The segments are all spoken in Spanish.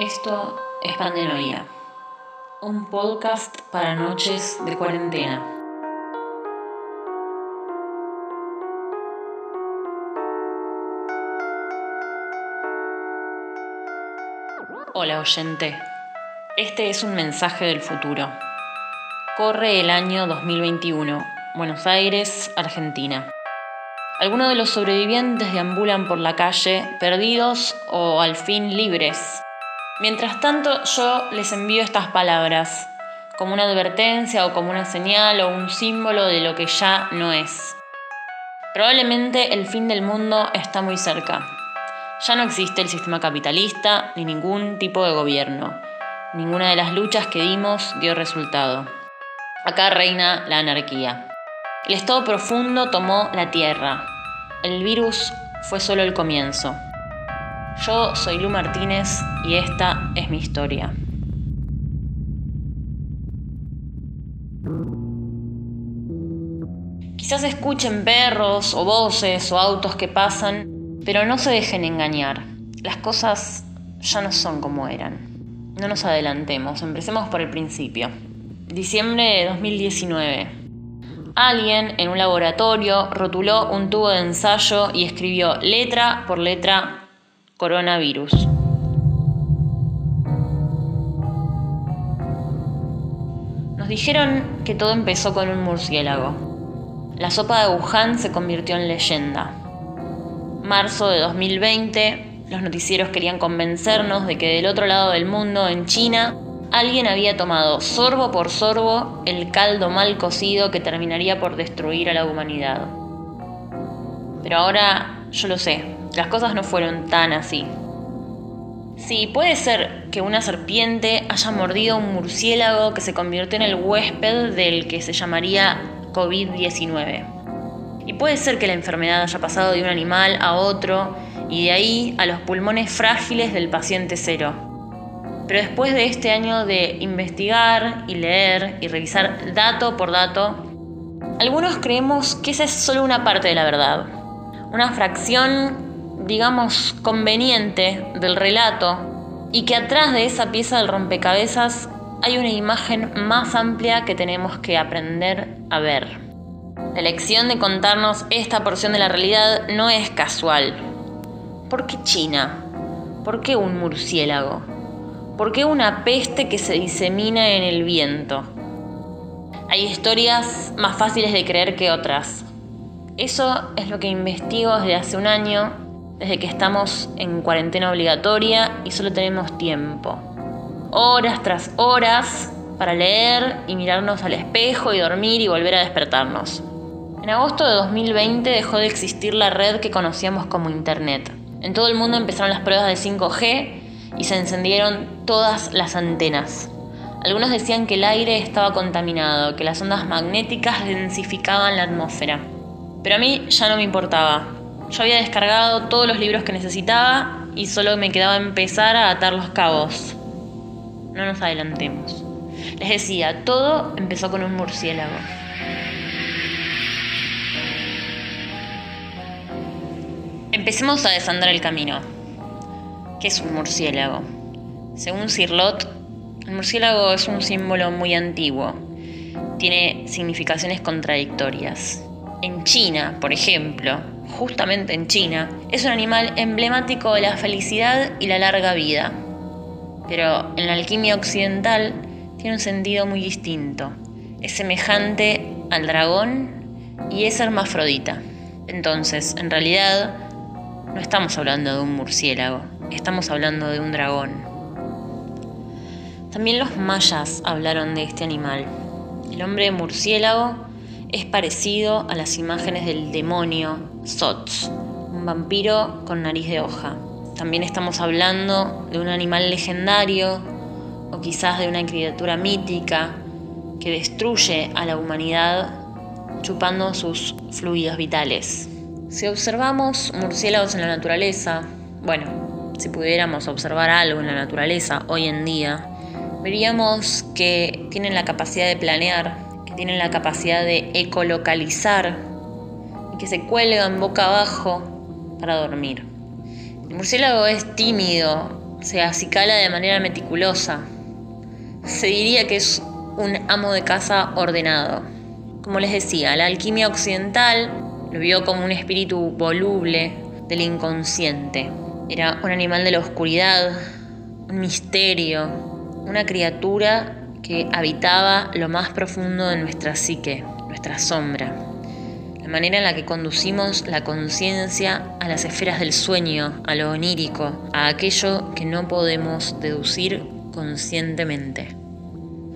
Esto es Pandemia, un podcast para noches de cuarentena. Hola oyente, este es un mensaje del futuro. Corre el año 2021, Buenos Aires, Argentina. Algunos de los sobrevivientes deambulan por la calle, perdidos o al fin libres. Mientras tanto, yo les envío estas palabras, como una advertencia o como una señal o un símbolo de lo que ya no es. Probablemente el fin del mundo está muy cerca. Ya no existe el sistema capitalista ni ningún tipo de gobierno. Ninguna de las luchas que dimos dio resultado. Acá reina la anarquía. El estado profundo tomó la tierra. El virus fue solo el comienzo. Yo soy Lu Martínez y esta es mi historia. Quizás escuchen perros o voces o autos que pasan, pero no se dejen engañar. Las cosas ya no son como eran. No nos adelantemos, empecemos por el principio. Diciembre de 2019. Alguien en un laboratorio rotuló un tubo de ensayo y escribió letra por letra coronavirus. Nos dijeron que todo empezó con un murciélago. La sopa de Wuhan se convirtió en leyenda. Marzo de 2020, los noticieros querían convencernos de que del otro lado del mundo, en China, Alguien había tomado sorbo por sorbo el caldo mal cocido que terminaría por destruir a la humanidad. Pero ahora yo lo sé, las cosas no fueron tan así. Sí, puede ser que una serpiente haya mordido un murciélago que se convirtió en el huésped del que se llamaría COVID-19. Y puede ser que la enfermedad haya pasado de un animal a otro y de ahí a los pulmones frágiles del paciente cero pero después de este año de investigar y leer y revisar dato por dato, algunos creemos que esa es solo una parte de la verdad, una fracción, digamos, conveniente del relato y que atrás de esa pieza del rompecabezas hay una imagen más amplia que tenemos que aprender a ver. La elección de contarnos esta porción de la realidad no es casual. ¿Por qué China? ¿Por qué un murciélago? ¿Por qué una peste que se disemina en el viento? Hay historias más fáciles de creer que otras. Eso es lo que investigo desde hace un año, desde que estamos en cuarentena obligatoria y solo tenemos tiempo. Horas tras horas para leer y mirarnos al espejo y dormir y volver a despertarnos. En agosto de 2020 dejó de existir la red que conocíamos como Internet. En todo el mundo empezaron las pruebas de 5G y se encendieron todas las antenas. Algunos decían que el aire estaba contaminado, que las ondas magnéticas densificaban la atmósfera. Pero a mí ya no me importaba. Yo había descargado todos los libros que necesitaba y solo me quedaba empezar a atar los cabos. No nos adelantemos. Les decía, todo empezó con un murciélago. Empecemos a desandar el camino. ¿Qué es un murciélago? Según Cirlot, el murciélago es un símbolo muy antiguo. Tiene significaciones contradictorias. En China, por ejemplo, justamente en China, es un animal emblemático de la felicidad y la larga vida. Pero en la alquimia occidental tiene un sentido muy distinto. Es semejante al dragón y es hermafrodita. Entonces, en realidad, no estamos hablando de un murciélago, estamos hablando de un dragón. También los mayas hablaron de este animal. El hombre murciélago es parecido a las imágenes del demonio Sots, un vampiro con nariz de hoja. También estamos hablando de un animal legendario o quizás de una criatura mítica que destruye a la humanidad chupando sus fluidos vitales. Si observamos murciélagos en la naturaleza, bueno, si pudiéramos observar algo en la naturaleza hoy en día, veríamos que tienen la capacidad de planear, tienen la capacidad de ecolocalizar y que se cuelgan boca abajo para dormir. El murciélago es tímido se acicala de manera meticulosa. Se diría que es un amo de casa ordenado. Como les decía, la alquimia occidental lo vio como un espíritu voluble del inconsciente. Era un animal de la oscuridad, un misterio, una criatura que habitaba lo más profundo de nuestra psique, nuestra sombra. La manera en la que conducimos la conciencia a las esferas del sueño, a lo onírico, a aquello que no podemos deducir conscientemente.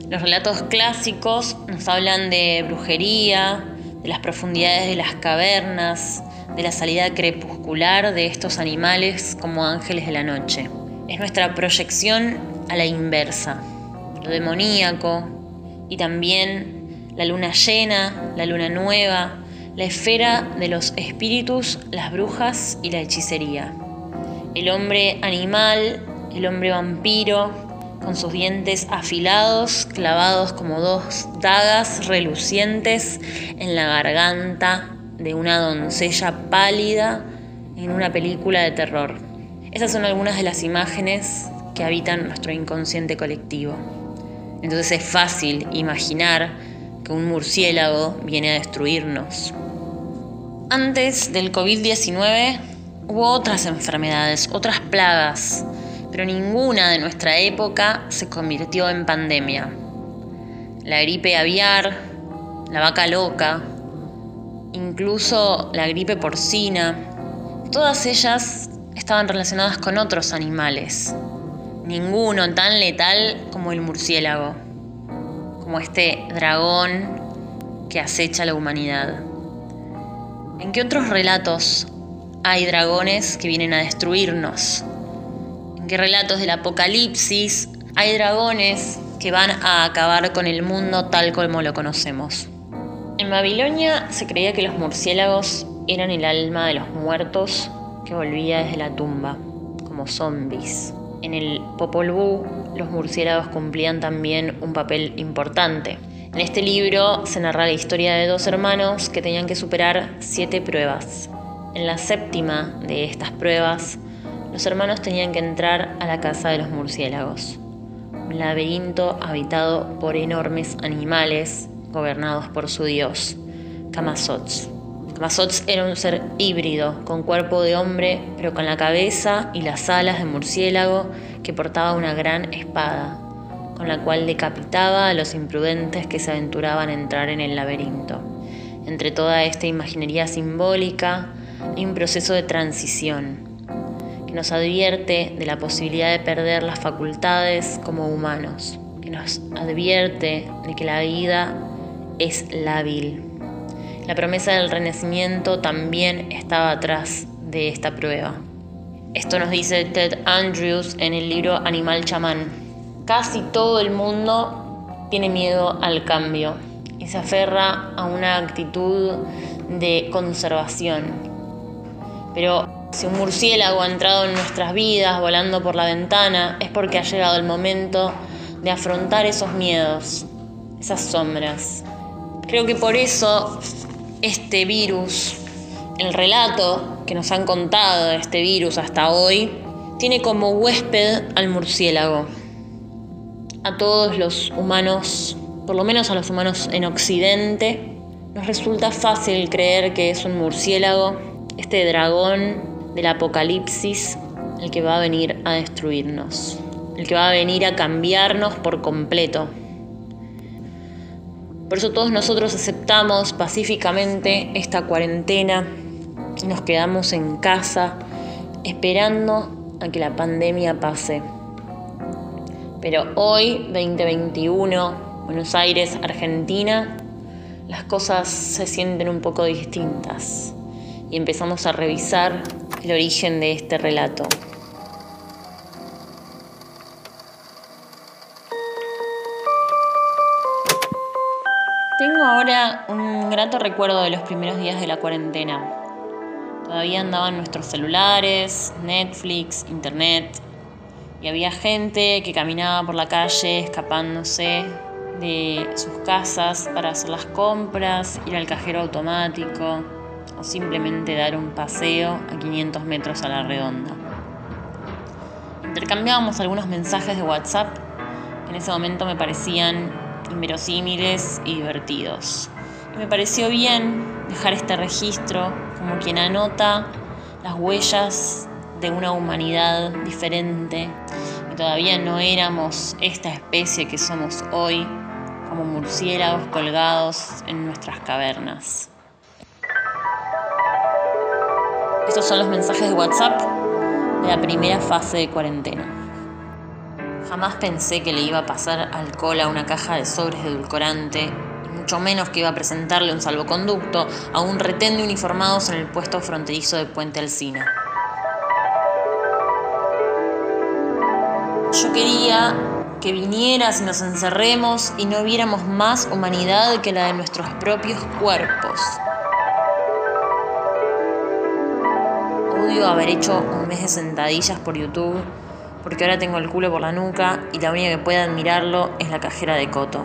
Los relatos clásicos nos hablan de brujería, de las profundidades de las cavernas, de la salida crepuscular de estos animales como ángeles de la noche. Es nuestra proyección a la inversa, lo demoníaco y también la luna llena, la luna nueva, la esfera de los espíritus, las brujas y la hechicería. El hombre animal, el hombre vampiro, con sus dientes afilados, clavados como dos dagas relucientes en la garganta de una doncella pálida en una película de terror. Esas son algunas de las imágenes que habitan nuestro inconsciente colectivo. Entonces es fácil imaginar que un murciélago viene a destruirnos. Antes del COVID-19 hubo otras enfermedades, otras plagas, pero ninguna de nuestra época se convirtió en pandemia. La gripe aviar, la vaca loca, incluso la gripe porcina, todas ellas estaban relacionadas con otros animales. Ninguno tan letal como el murciélago, como este dragón que acecha a la humanidad. ¿En qué otros relatos hay dragones que vienen a destruirnos? ¿En qué relatos del apocalipsis hay dragones que van a acabar con el mundo tal como lo conocemos? En Babilonia se creía que los murciélagos eran el alma de los muertos que volvía desde la tumba, como zombies. En el Popol Vuh, los murciélagos cumplían también un papel importante. En este libro se narra la historia de dos hermanos que tenían que superar siete pruebas. En la séptima de estas pruebas, los hermanos tenían que entrar a la casa de los murciélagos, un laberinto habitado por enormes animales gobernados por su dios, Kamazots. Kamazots era un ser híbrido, con cuerpo de hombre, pero con la cabeza y las alas de murciélago que portaba una gran espada, con la cual decapitaba a los imprudentes que se aventuraban a entrar en el laberinto. Entre toda esta imaginería simbólica hay un proceso de transición que nos advierte de la posibilidad de perder las facultades como humanos, que nos advierte de que la vida es lábil. La promesa del renacimiento también estaba atrás de esta prueba. Esto nos dice Ted Andrews en el libro Animal Chamán. Casi todo el mundo tiene miedo al cambio y se aferra a una actitud de conservación. Pero si un murciélago ha entrado en nuestras vidas volando por la ventana, es porque ha llegado el momento de afrontar esos miedos, esas sombras, Creo que por eso este virus, el relato que nos han contado de este virus hasta hoy, tiene como huésped al murciélago. A todos los humanos, por lo menos a los humanos en Occidente, nos resulta fácil creer que es un murciélago, este dragón del apocalipsis, el que va a venir a destruirnos, el que va a venir a cambiarnos por completo. Por eso todos nosotros aceptamos pacíficamente esta cuarentena nos quedamos en casa esperando a que la pandemia pase. Pero hoy, 2021, Buenos Aires, Argentina, las cosas se sienten un poco distintas y empezamos a revisar el origen de este relato. Tengo ahora un grato recuerdo de los primeros días de la cuarentena. Todavía andaban nuestros celulares, Netflix, Internet, y había gente que caminaba por la calle escapándose de sus casas para hacer las compras, ir al cajero automático o simplemente dar un paseo a 500 metros a la redonda. Intercambiábamos algunos mensajes de WhatsApp que en ese momento me parecían inverosímiles y divertidos. Me pareció bien dejar este registro como quien anota las huellas de una humanidad diferente y todavía no éramos esta especie que somos hoy, como murciélagos colgados en nuestras cavernas. Estos son los mensajes de WhatsApp de la primera fase de cuarentena. Jamás pensé que le iba a pasar alcohol a una caja de sobres de edulcorante, y mucho menos que iba a presentarle un salvoconducto a un retén de uniformados en el puesto fronterizo de Puente Alsina. Yo quería que vinieras y nos encerremos y no viéramos más humanidad que la de nuestros propios cuerpos. Odio haber hecho un mes de sentadillas por YouTube porque ahora tengo el culo por la nuca y la única que puede admirarlo es la cajera de Coto.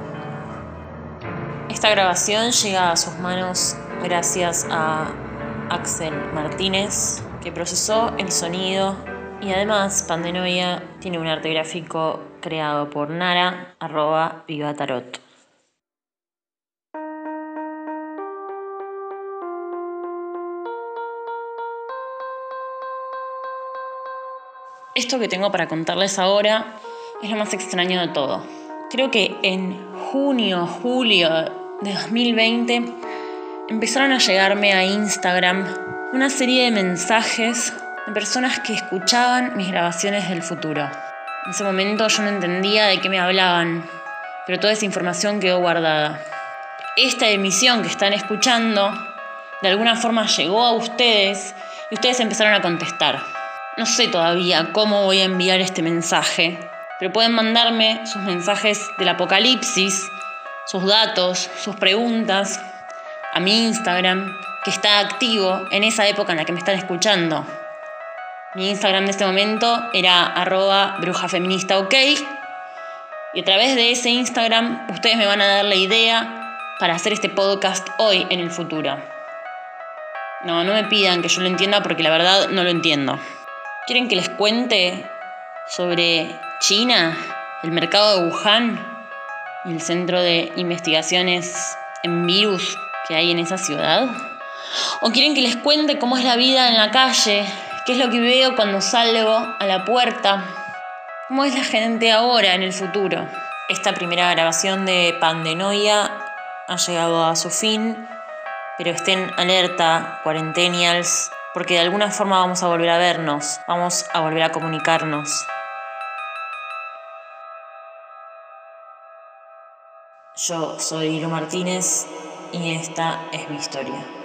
Esta grabación llega a sus manos gracias a Axel Martínez, que procesó el sonido y además Pandenoia tiene un arte gráfico creado por Nara, arroba. Esto que tengo para contarles ahora es lo más extraño de todo. Creo que en junio, julio de 2020 empezaron a llegarme a Instagram una serie de mensajes de personas que escuchaban mis grabaciones del futuro. En ese momento yo no entendía de qué me hablaban, pero toda esa información quedó guardada. Esta emisión que están escuchando de alguna forma llegó a ustedes y ustedes empezaron a contestar. No sé todavía cómo voy a enviar este mensaje, pero pueden mandarme sus mensajes del apocalipsis, sus datos, sus preguntas a mi Instagram, que está activo en esa época en la que me están escuchando. Mi Instagram de este momento era arroba brujafeministaok y a través de ese Instagram ustedes me van a dar la idea para hacer este podcast hoy en el futuro. No, no me pidan que yo lo entienda porque la verdad no lo entiendo. ¿Quieren que les cuente sobre China, el mercado de Wuhan y el centro de investigaciones en virus que hay en esa ciudad? ¿O quieren que les cuente cómo es la vida en la calle? ¿Qué es lo que veo cuando salgo a la puerta? ¿Cómo es la gente ahora en el futuro? Esta primera grabación de Pandenoia ha llegado a su fin, pero estén alerta, cuarentenials, porque de alguna forma vamos a volver a vernos, vamos a volver a comunicarnos. Yo soy Hilo Martínez y esta es mi historia.